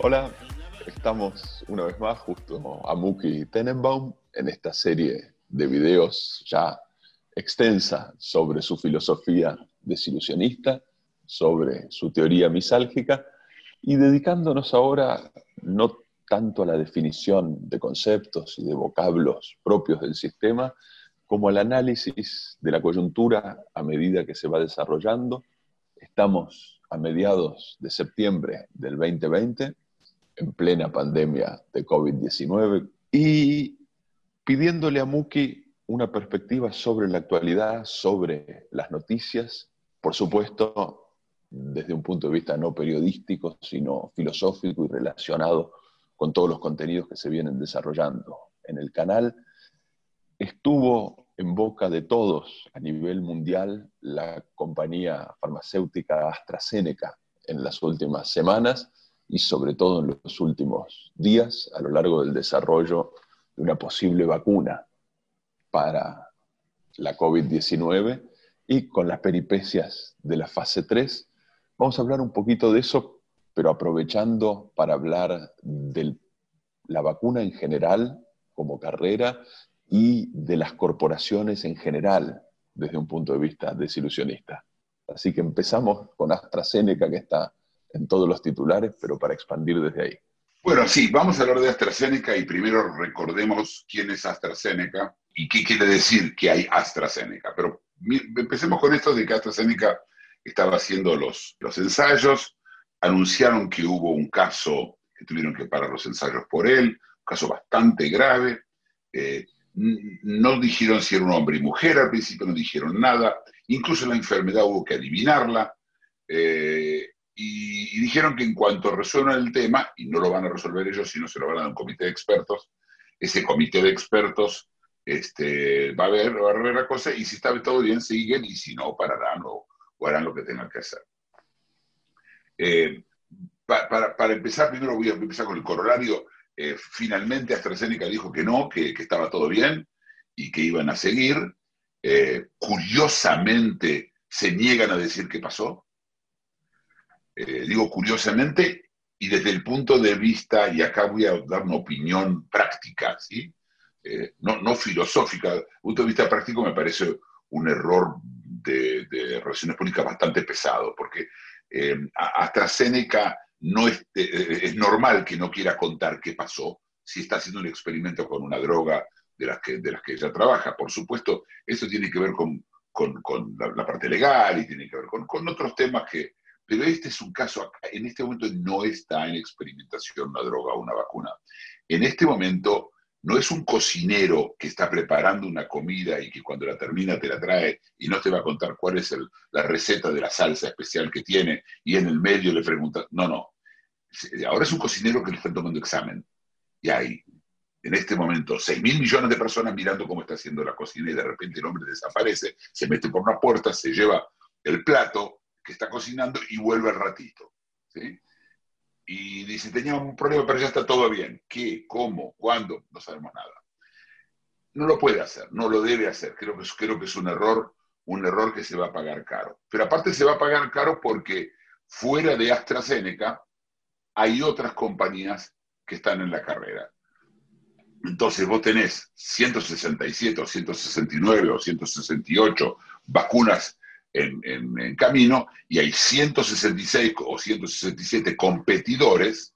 Hola, estamos una vez más justo a Muki Tenenbaum en esta serie de videos ya extensa sobre su filosofía desilusionista, sobre su teoría misálgica y dedicándonos ahora no tanto a la definición de conceptos y de vocablos propios del sistema, como al análisis de la coyuntura a medida que se va desarrollando. Estamos a mediados de septiembre del 2020, en plena pandemia de COVID-19, y pidiéndole a Muki una perspectiva sobre la actualidad, sobre las noticias, por supuesto, desde un punto de vista no periodístico, sino filosófico y relacionado con todos los contenidos que se vienen desarrollando en el canal. Estuvo en boca de todos a nivel mundial la compañía farmacéutica AstraZeneca en las últimas semanas y sobre todo en los últimos días a lo largo del desarrollo de una posible vacuna para la COVID-19 y con las peripecias de la fase 3 Vamos a hablar un poquito de eso, pero aprovechando para hablar de la vacuna en general como carrera y de las corporaciones en general desde un punto de vista desilusionista. Así que empezamos con AstraZeneca, que está en todos los titulares, pero para expandir desde ahí. Bueno, sí, vamos a hablar de AstraZeneca y primero recordemos quién es AstraZeneca y qué quiere decir que hay AstraZeneca. Pero empecemos con esto de que AstraZeneca estaba haciendo los, los ensayos, anunciaron que hubo un caso que tuvieron que parar los ensayos por él, un caso bastante grave. Eh, no dijeron si era un hombre y mujer, al principio no dijeron nada, incluso la enfermedad hubo que adivinarla, eh, y, dijeron que en cuanto resuelvan el tema, y no lo van a resolver ellos, sino se lo van a dar un comité de expertos, ese comité de expertos este, va, a ver, va a ver la cosa, y si está todo bien, siguen, y si no, pararán o, o harán lo que tengan que hacer. Eh, para, empezar, primero voy a empezar con el corolario. Eh, finalmente AstraZeneca dijo que no, que, estaba todo bien y que iban a seguir. Eh, curiosamente se niegan a decir qué pasó. digo curiosamente y desde el punto de vista, y acá voy a dar una opinión práctica, ¿sí? no, no filosófica, desde el punto de vista práctico me parece un error de, relaciones públicas bastante pesado, porque eh, AstraZeneca no es, eh, es normal que no quiera contar qué pasó si está haciendo un experimento con una droga de las que, de las que ella trabaja. Por supuesto, eso tiene que ver con, con, la, parte legal y tiene que ver con, con otros temas que... Pero este es un caso, en este momento no está en experimentación una droga o una vacuna. En este momento no es un cocinero que está preparando una comida y que cuando la termina te la trae y no te va a contar cuál es la receta de la salsa especial que tiene y en el medio le pregunta, no, no. Ahora es un cocinero que le están tomando examen. Y hay, en este momento, 6 mil millones de personas mirando cómo está haciendo la cocina y de repente el hombre desaparece, se mete por una puerta, se lleva el plato que está cocinando y vuelve al ratito. ¿sí? Y dice, tenía un problema, pero ya está todo bien. ¿Qué? ¿Cómo? ¿Cuándo? No sabemos nada. No lo puede hacer, no lo debe hacer. Creo que, creo que es un error, un error que se va a pagar caro. Pero aparte se va a pagar caro porque fuera de AstraZeneca hay otras compañías que están en la carrera. Entonces vos tenés 167 o 169 o 168 vacunas en, camino y hay 166 o 167 competidores,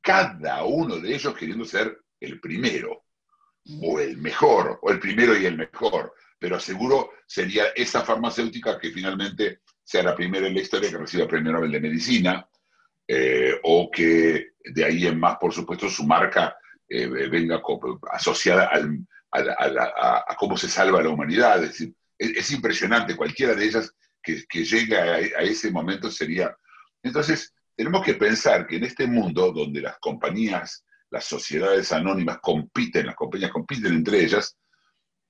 cada uno de ellos queriendo ser el primero o el mejor, o el primero y el mejor, pero seguro sería esa farmacéutica que finalmente sea la primera en la historia que reciba el premio Nobel de Medicina, eh, o que de ahí en más, por supuesto, su marca eh, venga asociada a, cómo se salva la humanidad, es decir, es, impresionante, cualquiera de ellas que, que llegue a, ese momento sería... Entonces, tenemos que pensar que en este mundo donde las compañías, las sociedades anónimas compiten, las compañías compiten entre ellas,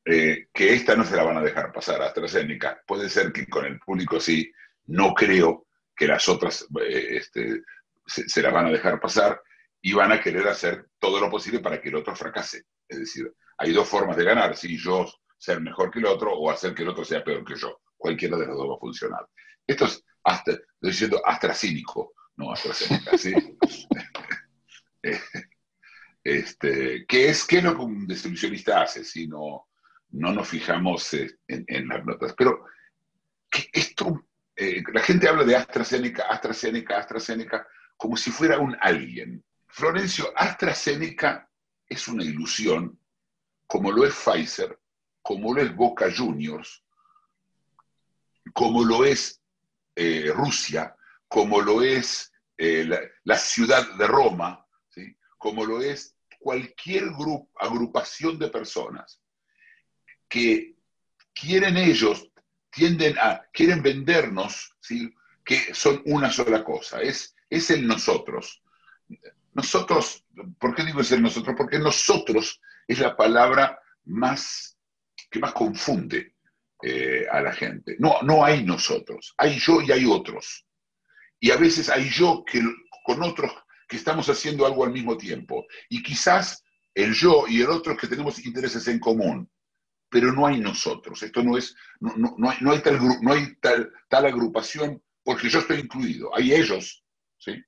eh, que esta no se la van a dejar pasar a AstraZeneca. Puede ser que con el público sí, no creo que las otras eh, este, se, se van a dejar pasar y van a querer hacer todo lo posible para que el otro fracase. Es decir, hay dos formas de ganar, si yo ser mejor que el otro o hacer que el otro sea peor que yo. Cualquiera de los dos va a funcionar. Esto es, hasta, estoy diciendo astracínico, no AstraZeneca, ¿sí? Eh, este, ¿qué, es, ¿Qué lo que un distribucionista hace si no, no nos fijamos en, en las notas? Pero esto, eh, la gente habla de AstraZeneca, AstraZeneca, AstraZeneca, como si fuera un alguien. Florencio, AstraZeneca es una ilusión, como lo es Pfizer, como lo es Boca Juniors, como lo es Rusia, como lo es la, ciudad de Roma, como lo es cualquier agrupación de personas que quieren ellos, tienden a, quieren vendernos, que son una sola cosa, es, es el nosotros. Nosotros, ¿por qué digo es el nosotros? Porque nosotros es la palabra más que más confunde eh, a la gente. No, no hay nosotros, hay yo y hay otros. Y a veces hay yo que, con otros que estamos haciendo algo al mismo tiempo. Y quizás el yo y el otro que tenemos intereses en común, pero no hay nosotros. Esto no es, no, no, hay, no hay, tal, no hay tal, tal agrupación porque yo estoy incluido. Hay ellos, ¿sí?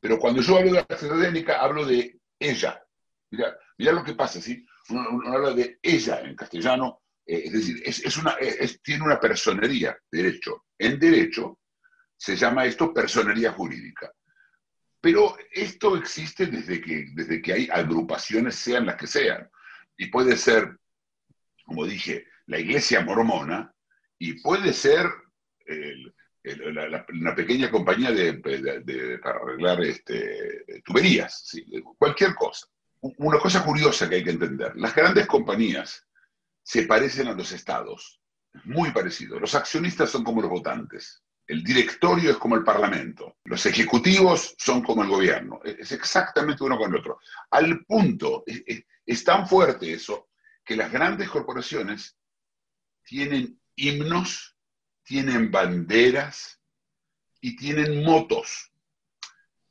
Pero cuando yo hablo de AstraZeneca, hablo de ella. Mira lo que pasa, ¿sí? Uno, habla de ella en castellano, eh, es decir, es, es una, es, tiene una personería, derecho. En derecho, se llama esto personería jurídica. Pero esto existe desde que, desde que hay agrupaciones, sean las que sean. Y puede ser, como dije, la iglesia mormona, y puede ser una pequeña compañía de, para arreglar este, tuberías, cualquier cosa. Una cosa curiosa que hay que entender, las grandes compañías se parecen a los estados, muy parecido. Los accionistas son como los votantes. El directorio es como el parlamento, los ejecutivos son como el gobierno, es exactamente uno con el otro. Al punto, es, tan fuerte eso, que las grandes corporaciones tienen himnos, tienen banderas y tienen motos.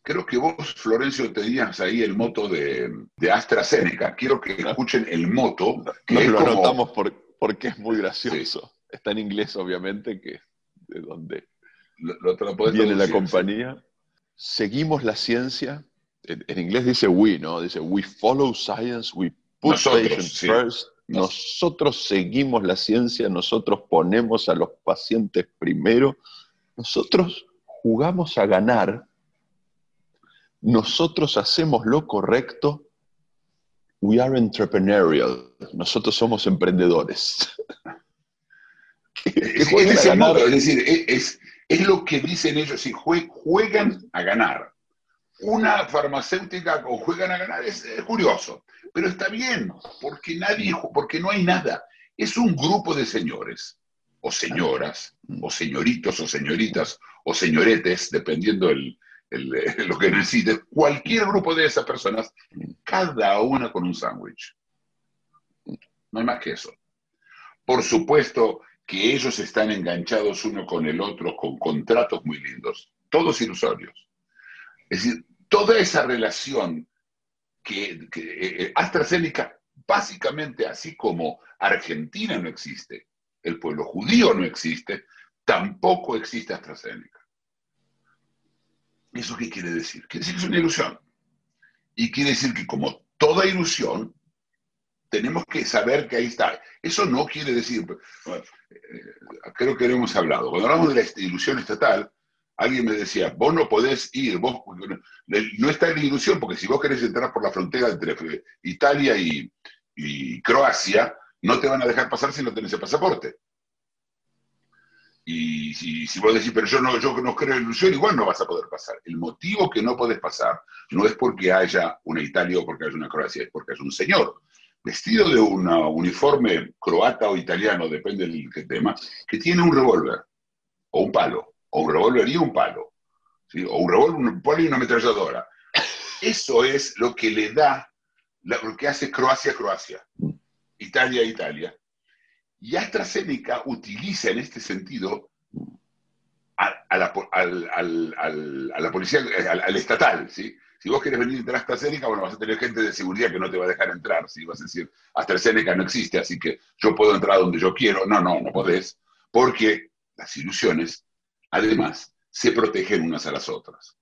Creo que vos, Florencio, tenías ahí el moto de, AstraZeneca. Quiero que escuchen el moto. Que lo anotamos porque es muy gracioso. Está en inglés, obviamente, que de donde Viene la compañía, seguimos la ciencia, en, inglés dice we, ¿no? Dice we follow science, we put patients first. Nosotros seguimos la ciencia, nosotros ponemos a los pacientes primero, nosotros jugamos a ganar, nosotros hacemos lo correcto, we are entrepreneurial, nosotros somos emprendedores. es, es, decir, es, es lo que dicen ellos, si juegan a ganar. Una farmacéutica o juegan a ganar es, curioso, pero está bien, porque nadie, porque no hay nada. Es un grupo de señores, o señoras, o señoritos, o señoritas, o señoretes, dependiendo el, lo que necesite, cualquier grupo de esas personas, cada una con un sándwich. No hay más que eso. Por supuesto, que ellos están enganchados uno con el otro con contratos muy lindos, todos ilusorios. Es decir, toda esa relación que, que eh, AstraZeneca, básicamente así como Argentina no existe, el pueblo judío no existe, tampoco existe AstraZeneca. ¿Eso qué quiere decir? Quiere decir que es una ilusión. Y quiere decir que como toda ilusión, tenemos que saber que ahí está. Eso no quiere decir, eh, creo que lo hemos hablado, cuando hablamos de la ilusión estatal, alguien me decía, vos no podés ir, vos no está en la ilusión, porque si vos querés entrar por la frontera entre Italia y, Croacia, no te van a dejar pasar si no tenés el pasaporte. Y si, vos decís, pero yo no, yo no creo en ilusión, igual no vas a poder pasar. El motivo que no podés pasar no es porque haya una Italia o porque haya una Croacia, es porque es un señor vestido de un uniforme croata o italiano, depende del tema, que tiene un revólver, o un palo, o un revólver y un palo, o un revólver, un palo y una ametralladora. Eso es lo que le da, lo que hace Croacia-Croacia, Italia-Italia. Y AstraZeneca utiliza en este sentido a, la, a la policía, al, estatal. Si vos querés venir a entrar a AstraZeneca, bueno, vas a tener gente de seguridad que no te va a dejar entrar, ¿sí? Vas a decir, AstraZeneca no existe, así que yo puedo entrar donde yo quiero. No, no, no podés, porque las ilusiones, además, se protegen unas a las otras.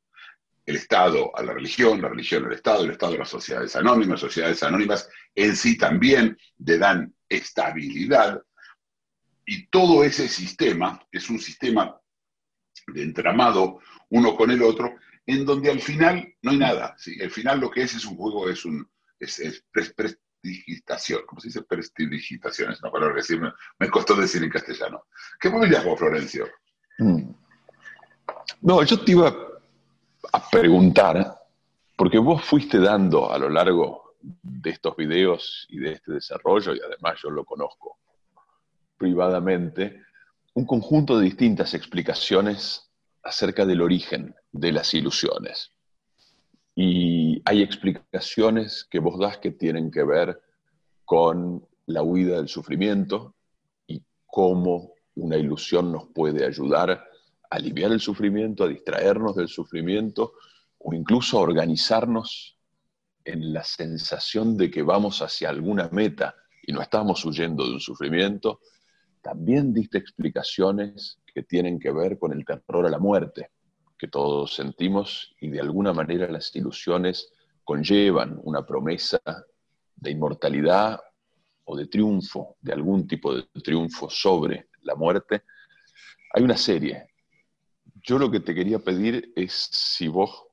El Estado a la religión, la religión al Estado, el Estado a las sociedades anónimas, sociedades anónimas en sí también le dan estabilidad. Y todo ese sistema es un sistema de entramado uno con el otro, en donde al final no hay nada. ¿sí? Al final lo que es es un juego, es un es, prestidigitación. ¿Cómo se dice prestidigitación? Es una palabra que me, costó decir en castellano. ¿Qué me vos, Florencio? Mm. No, yo te iba a preguntar, porque vos fuiste dando a lo largo de estos videos y de este desarrollo, y además yo lo conozco privadamente, un conjunto de distintas explicaciones acerca del origen de las ilusiones. Y hay explicaciones que vos das que tienen que ver con la huida del sufrimiento y cómo una ilusión nos puede ayudar a aliviar el sufrimiento, a distraernos del sufrimiento o incluso a organizarnos en la sensación de que vamos hacia alguna meta y no estamos huyendo de un sufrimiento también diste explicaciones que tienen que ver con el terror a la muerte, que todos sentimos y de alguna manera las ilusiones conllevan una promesa de inmortalidad o de triunfo, de algún tipo de triunfo sobre la muerte. Hay una serie. Yo lo que te quería pedir es si vos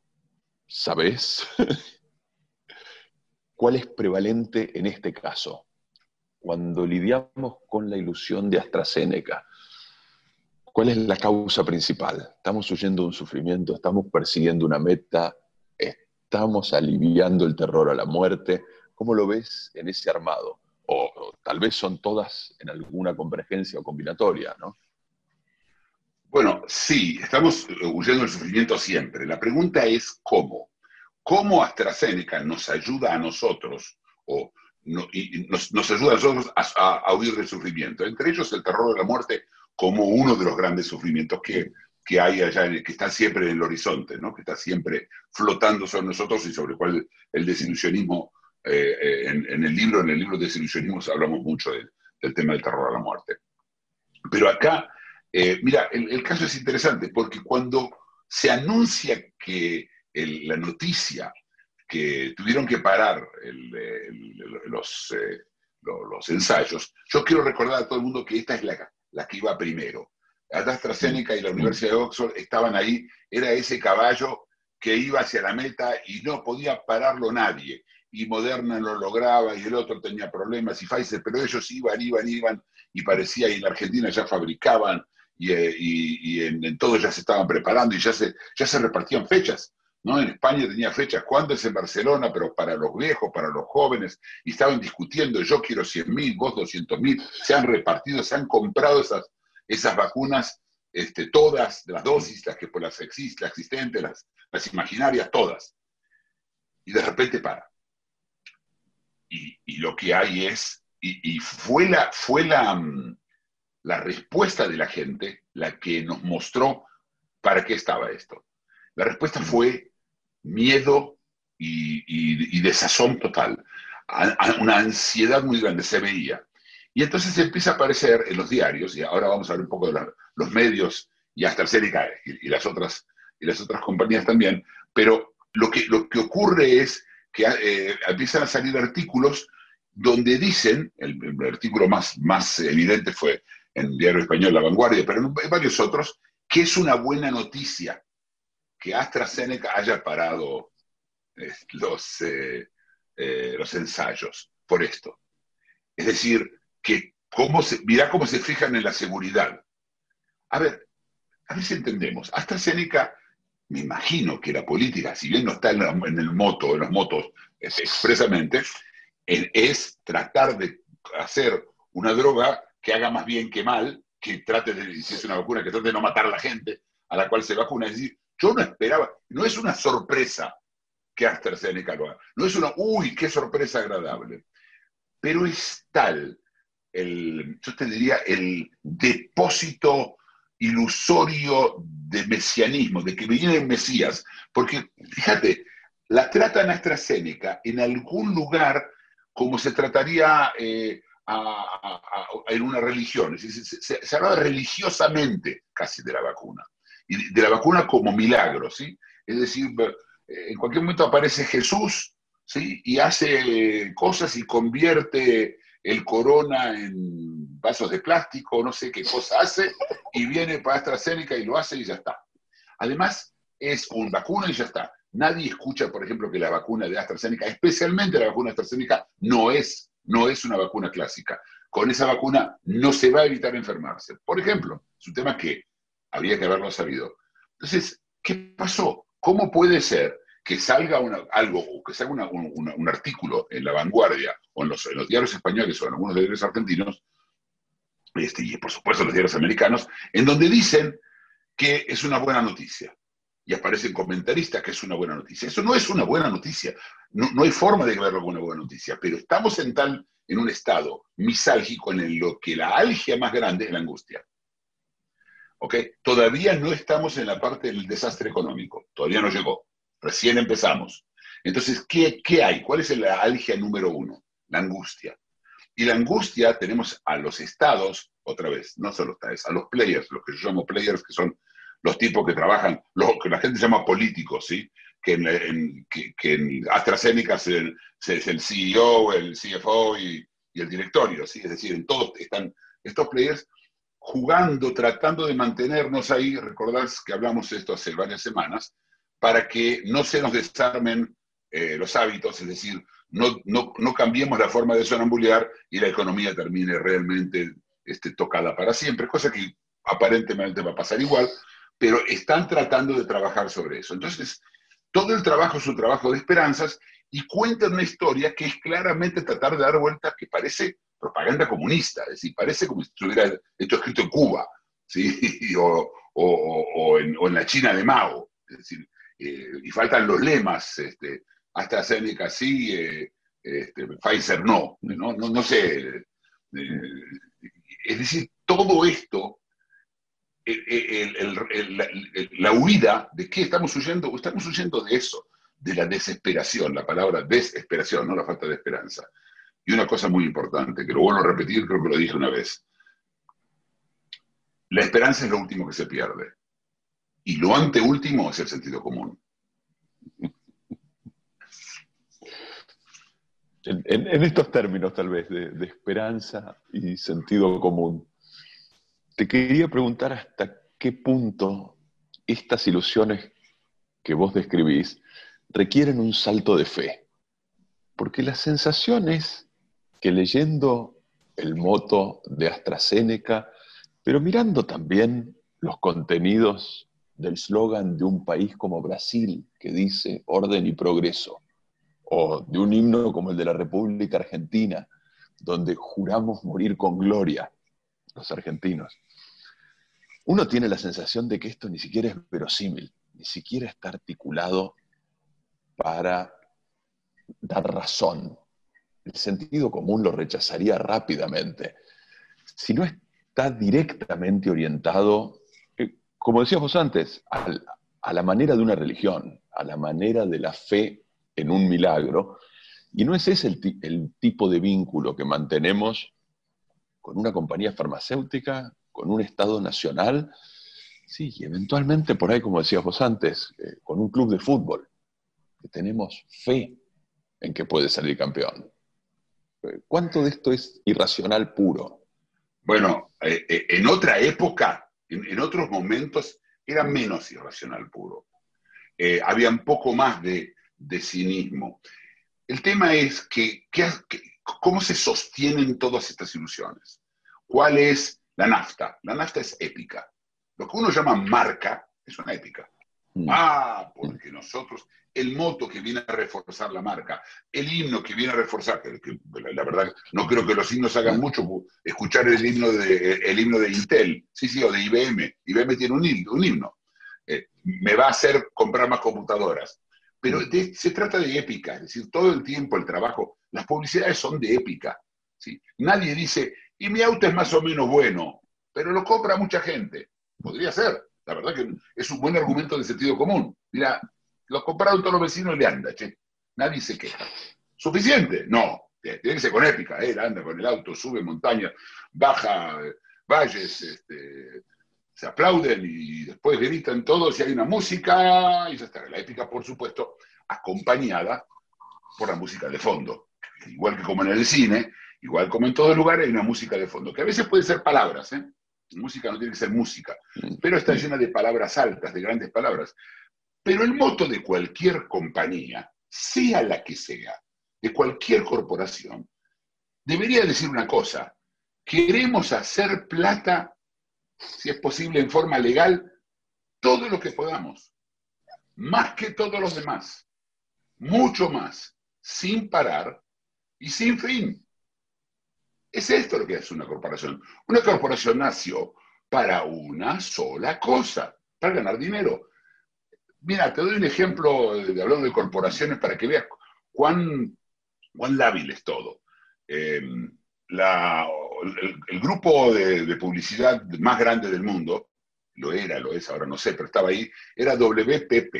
sabés cuál es prevalente en este caso, cuando lidiamos con la ilusión de AstraZeneca, ¿cuál es la causa principal? ¿Estamos huyendo de un sufrimiento? ¿Estamos persiguiendo una meta? ¿Estamos aliviando el terror a la muerte? ¿Cómo lo ves en ese armado? O, tal vez son todas en alguna convergencia o combinatoria, ¿no? Bueno, sí, estamos huyendo del sufrimiento siempre. La pregunta es cómo. ¿Cómo AstraZeneca nos ayuda a nosotros, o nos, ayuda a nosotros a, huir del sufrimiento. Entre ellos el terror de la muerte como uno de los grandes sufrimientos que, que hay allá, que está siempre en el horizonte, ¿no? que está siempre flotando sobre nosotros y sobre el cual el desilusionismo, eh, eh, en, el libro, en el libro de desilusionismos hablamos mucho del tema del terror a la muerte. Pero acá, eh, mira, el, caso es interesante porque cuando se anuncia que la noticia que tuvieron que parar los, eh, los, ensayos, yo quiero recordar a todo el mundo que esta es la, la que iba primero. AstraZeneca y la Universidad de Oxford estaban ahí, era ese caballo que iba hacia la meta y no podía pararlo nadie. Y Moderna lo lograba y el otro tenía problemas y Pfizer, pero ellos iban, iban, iban y parecía, y en Argentina ya fabricaban y, eh, y, en, en, todo ya se estaban preparando y ya se, ya se repartían fechas. ¿No? En España tenía fechas, ¿cuándo es en Barcelona? Pero para los viejos, para los jóvenes, y estaban discutiendo, yo quiero 100.000, vos 200.000, se han repartido, se han comprado esas, esas vacunas, este, todas, las dosis, las que por las, exist, las existentes, las, las imaginarias, todas. Y de repente para. Y, y lo que hay es, y, y fue, la, fue la, mm, la respuesta de la gente la que nos mostró para qué estaba esto. La respuesta fue miedo y, desazón total, una ansiedad muy grande, se veía. Y entonces empieza a aparecer en los diarios, y ahora vamos a ver un poco de los medios y hasta el y, y, las otras, y las otras compañías también, pero lo que, lo que ocurre es que eh, empiezan a salir artículos donde dicen, el, artículo más, más evidente fue en el diario español La Vanguardia, pero en varios otros, que es una buena noticia que AstraZeneca haya parado eh, los, eh, eh, los ensayos por esto. Es decir, que cómo se, mirá cómo se fijan en la seguridad. A ver, a ver si entendemos. AstraZeneca, me imagino que la política, si bien no está en, el moto, en los motos expresamente, es tratar de hacer una droga que haga más bien que mal, que trate de, si es una vacuna, que trate de no matar a la gente a la cual se vacuna. Es decir, yo no esperaba, no es una sorpresa que AstraZeneca lo haga, no es una, uy, qué sorpresa agradable, pero es tal, el, yo te diría, el depósito ilusorio de mesianismo, de que viene el Mesías, porque fíjate, la tratan AstraZeneca en algún lugar como se trataría eh, en una religión, se, se, habla religiosamente casi de la vacuna, de la vacuna como milagro, ¿sí? Es decir, en cualquier momento aparece Jesús, ¿sí? Y hace cosas y convierte el corona en vasos de plástico, no sé qué cosa hace, y viene para AstraZeneca y lo hace y ya está. Además, es un vacuna y ya está. Nadie escucha, por ejemplo, que la vacuna de AstraZeneca, especialmente la vacuna de AstraZeneca, no es, no es una vacuna clásica. Con esa vacuna no se va a evitar enfermarse. Por ejemplo, es un tema que habría que haberlo sabido. Entonces, ¿qué pasó? ¿Cómo puede ser que salga algo, o que salga un artículo en La Vanguardia, o en los, diarios españoles, o en algunos diarios argentinos, este, y por supuesto en los diarios americanos, en donde dicen que es una buena noticia. Y aparecen comentaristas que es una buena noticia. Eso no es una buena noticia. No, no hay forma de verlo como una buena noticia. Pero estamos en tal, en un estado misálgico en lo que la algia más grande es la angustia. ¿Ok? Todavía no estamos en la parte del desastre económico. Todavía no llegó. Recién empezamos. Entonces, ¿qué, qué hay? ¿Cuál es la algia número uno? La angustia. Y la angustia tenemos a los estados, otra vez, no solo estados, a los players, los que yo llamo players, que son los tipos que trabajan, lo que la gente llama políticos, ¿sí? Que en, que, en AstraZeneca es el, el, CEO, el CFO y, y, el directorio, ¿sí? Es decir, en todos están estos players jugando, tratando de mantenernos ahí, recordás que hablamos de esto hace varias semanas, para que no se nos desarmen eh, los hábitos, es decir, no, no, no, cambiemos la forma de sonambulear y la economía termine realmente este, tocada para siempre, cosa que aparentemente va a pasar igual, pero están tratando de trabajar sobre eso. Entonces, todo el trabajo es un trabajo de esperanzas y cuentan una historia que es claramente tratar de dar vuelta que parece propaganda comunista, es decir, parece como si estuviera esto escrito en Cuba, ¿sí? o, o, o, en, o, en, la China de Mao. Es decir, eh, y faltan los lemas, este, AstraZeneca sí, eh, este, Pfizer no, no, no, no sé. Eh, es decir, todo esto, la huida, ¿de qué estamos huyendo? Estamos huyendo de eso, de la desesperación, la palabra desesperación, no la falta de esperanza. Y una cosa muy importante, que lo vuelvo a repetir, creo que lo dije una vez. La esperanza es lo último que se pierde. Y lo anteúltimo es el sentido común. En, estos términos, tal vez, de, esperanza y sentido común, te quería preguntar hasta qué punto estas ilusiones que vos describís requieren un salto de fe. Porque la sensación es que leyendo el moto de AstraZeneca, pero mirando también los contenidos del slogan de un país como Brasil, que dice orden y progreso, o de un himno como el de la República Argentina, donde juramos morir con gloria, los argentinos. Uno tiene la sensación de que esto ni siquiera es verosímil, ni siquiera está articulado para dar razón. El sentido común lo rechazaría rápidamente. Si no está directamente orientado como decíamos antes, a la manera de una religión, a la manera de la fe en un milagro. Y no es ese el, tipo de vínculo que mantenemos con una compañía farmacéutica, con un Estado nacional, sí, y eventualmente por ahí, como decíamos antes, eh, con un club de fútbol, que tenemos fe en que puede salir campeón. Eh, ¿Cuánto de esto es irracional puro? Bueno, eh, en otra época en, otros momentos era menos irracional puro. Eh, había un poco más de, cinismo. El tema es que, cómo se sostienen todas estas ilusiones. ¿Cuál es la nafta? La nafta es épica. Lo que uno llama marca es una épica. Ah, porque nosotros, el moto que viene a reforzar la marca, el himno que viene a reforzar, que, la, verdad no creo que los himnos hagan mucho, escuchar el himno de, el himno de Intel, sí, sí, o de IBM, IBM tiene un himno, un himno. Eh, me va a hacer comprar más computadoras. Pero se trata de épica, es decir, todo el tiempo el trabajo, las publicidades son de épica. ¿sí? Nadie dice, y mi auto es más o menos bueno, pero lo compra mucha gente. podría ser. La verdad que es un buen argumento de sentido común. Mira, lo compraron todos los vecinos y le anda, che. Nadie se queja. ¿Suficiente? No. Tiene que ser con épica. Él anda con el auto, sube montaña, baja eh, valles, este, se aplauden y después gritan todos y hay una música y ya está. La épica, por supuesto, acompañada por la música de fondo. Igual que como en el cine, igual como en todo lugar, hay una música de fondo, que a veces puede ser palabras, ¿eh? Música no tiene que ser música, pero está llena de palabras altas, de grandes palabras. Pero el moto de cualquier compañía, sea la que sea, de cualquier corporación, debería decir una cosa, queremos hacer plata, si es posible en forma legal, todo lo que podamos, más que todos los demás, mucho más, sin parar y sin fin. Es esto lo que es una corporación. Una corporación nació para una sola cosa, para ganar dinero. Mira, te doy un ejemplo de hablando de corporaciones para que veas cuán, cuán lábil es todo. Em, el, grupo de, publicidad más grande del mundo, lo era, lo es, ahora no sé, pero estaba ahí, era WPP.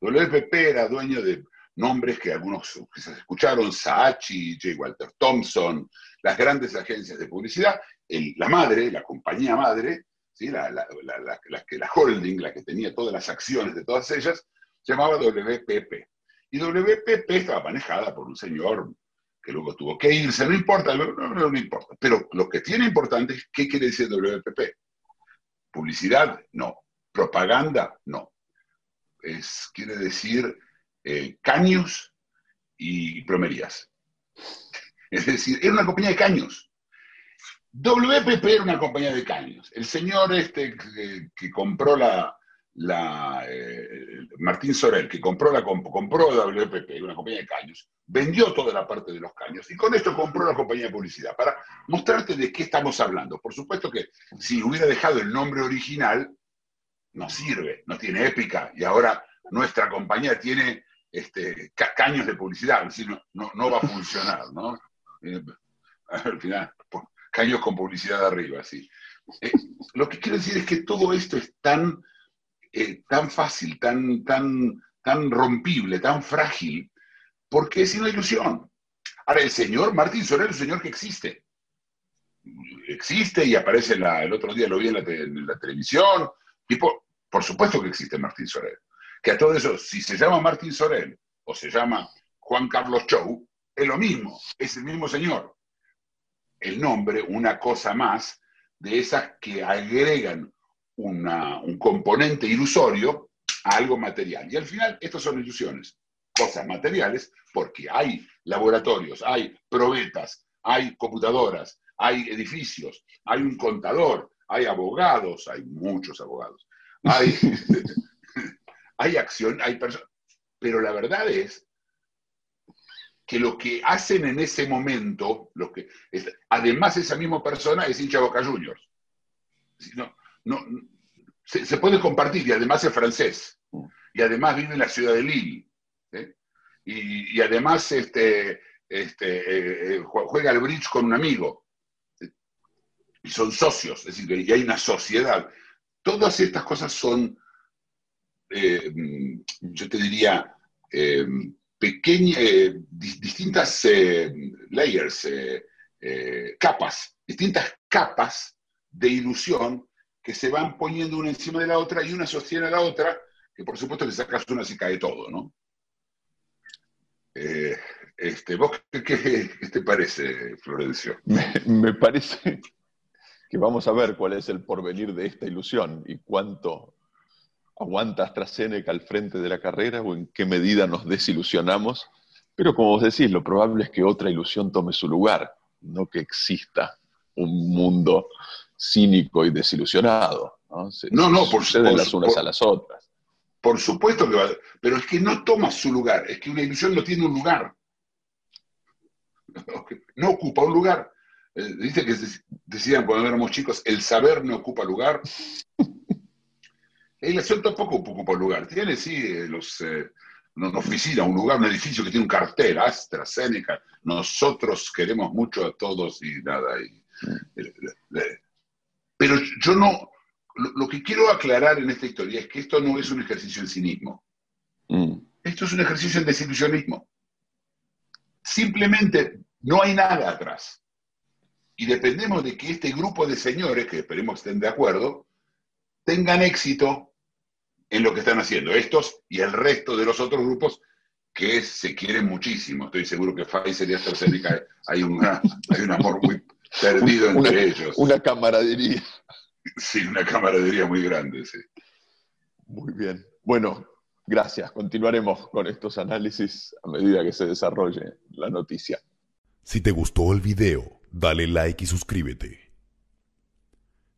WPP era dueño de nombres que algunos quizás escucharon, Saatchi, J. Walter Thompson, las grandes agencias de publicidad, la madre, la compañía madre, ¿sí? la, la, holding, la que tenía todas las acciones de todas ellas, se llamaba WPP. Y WPP estaba manejada por un señor que luego tuvo que irse, no importa, no, no, no importa. Pero lo que tiene importante es qué quiere decir WPP. Publicidad, no. Propaganda, no. Es, quiere decir eh, caños y plomerías. Es decir, era una compañía de caños. WPP era una compañía de caños. El señor este que, compró la, la eh, Martín Sorel, que compró, la, compró WPP, una compañía de caños, vendió toda la parte de los caños y con esto compró la compañía de publicidad para mostrarte de qué estamos hablando. Por supuesto que si hubiera dejado el nombre original, no sirve, no tiene épica y ahora nuestra compañía tiene este, caños de publicidad, es no, no, va a funcionar, ¿no? Eh, al final, caños con publicidad arriba, sí. Eh, lo que quiero decir es que todo esto es tan, eh, tan fácil, tan, tan, tan rompible, tan frágil, porque es una ilusión. Ahora, el señor Martín Soler es un señor que existe. Existe y aparece el otro día, lo vi en la, televisión, y por, supuesto que existe Martín Soler que a todo eso, si se llama Martín Sorel o se llama Juan Carlos Chou, es lo mismo, es el mismo señor. El nombre, una cosa más de esas que agregan un componente ilusorio a algo material. Y al final, estas son ilusiones, cosas materiales, porque hay laboratorios, hay probetas, hay computadoras, hay edificios, hay un contador, hay abogados, hay muchos abogados, hay hay acción, hay personas, pero la verdad es que lo que hacen en ese momento, lo que además esa misma persona es hincha Boca Juniors. No, no, se, puede compartir y además es francés. Y además vive en la ciudad de Lille. Y, además este, este, eh, eh, juega al bridge con un amigo. Y son socios, es decir, y hay una sociedad. Todas estas cosas son eh, yo te diría, eh, pequeñas, eh, distintas layers, capas, distintas capas de ilusión que se van poniendo una encima de la otra y una sostiene a la otra, que por supuesto que sacas una se cae todo, ¿no? este, ¿Vos qué, te parece, Florencio? me, parece que vamos a ver cuál es el porvenir de esta ilusión y cuánto aguanta AstraZeneca al frente de la carrera o en qué medida nos desilusionamos. Pero como vos decís, lo probable es que otra ilusión tome su lugar, no que exista un mundo cínico y desilusionado. No, no, por supuesto. las unas a las otras. Por supuesto que va, pero es que no toma su lugar, es que una ilusión no tiene un lugar. No ocupa un lugar. Eh, dice que decían cuando éramos chicos, el saber no ocupa lugar, la ilusión tampoco ocupa lugar. Tiene, sí, eh, los, eh, una oficina, un lugar, un edificio que tiene un cartel, AstraZeneca. Nosotros queremos mucho a todos y nada. Y, eh, pero yo no, lo, lo que quiero aclarar en esta historia es que esto no es un ejercicio en cinismo. Mm, Esto es un ejercicio en desilusionismo. Simplemente no hay nada atrás. Y dependemos de que este grupo de señores, que esperemos estén de acuerdo, tengan éxito en lo que están haciendo. Estos y el resto de los otros grupos que se quieren muchísimo. Estoy seguro que Pfizer y AstraZeneca hay, una, hay un amor muy perdido entre una, ellos. una camaradería. Sí, una camaradería muy grande, sí. Muy bien. Bueno, gracias. Continuaremos con estos análisis a medida que se desarrolle la noticia. Si te gustó el video, dale like y suscríbete.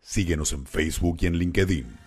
Síguenos en Facebook y en LinkedIn.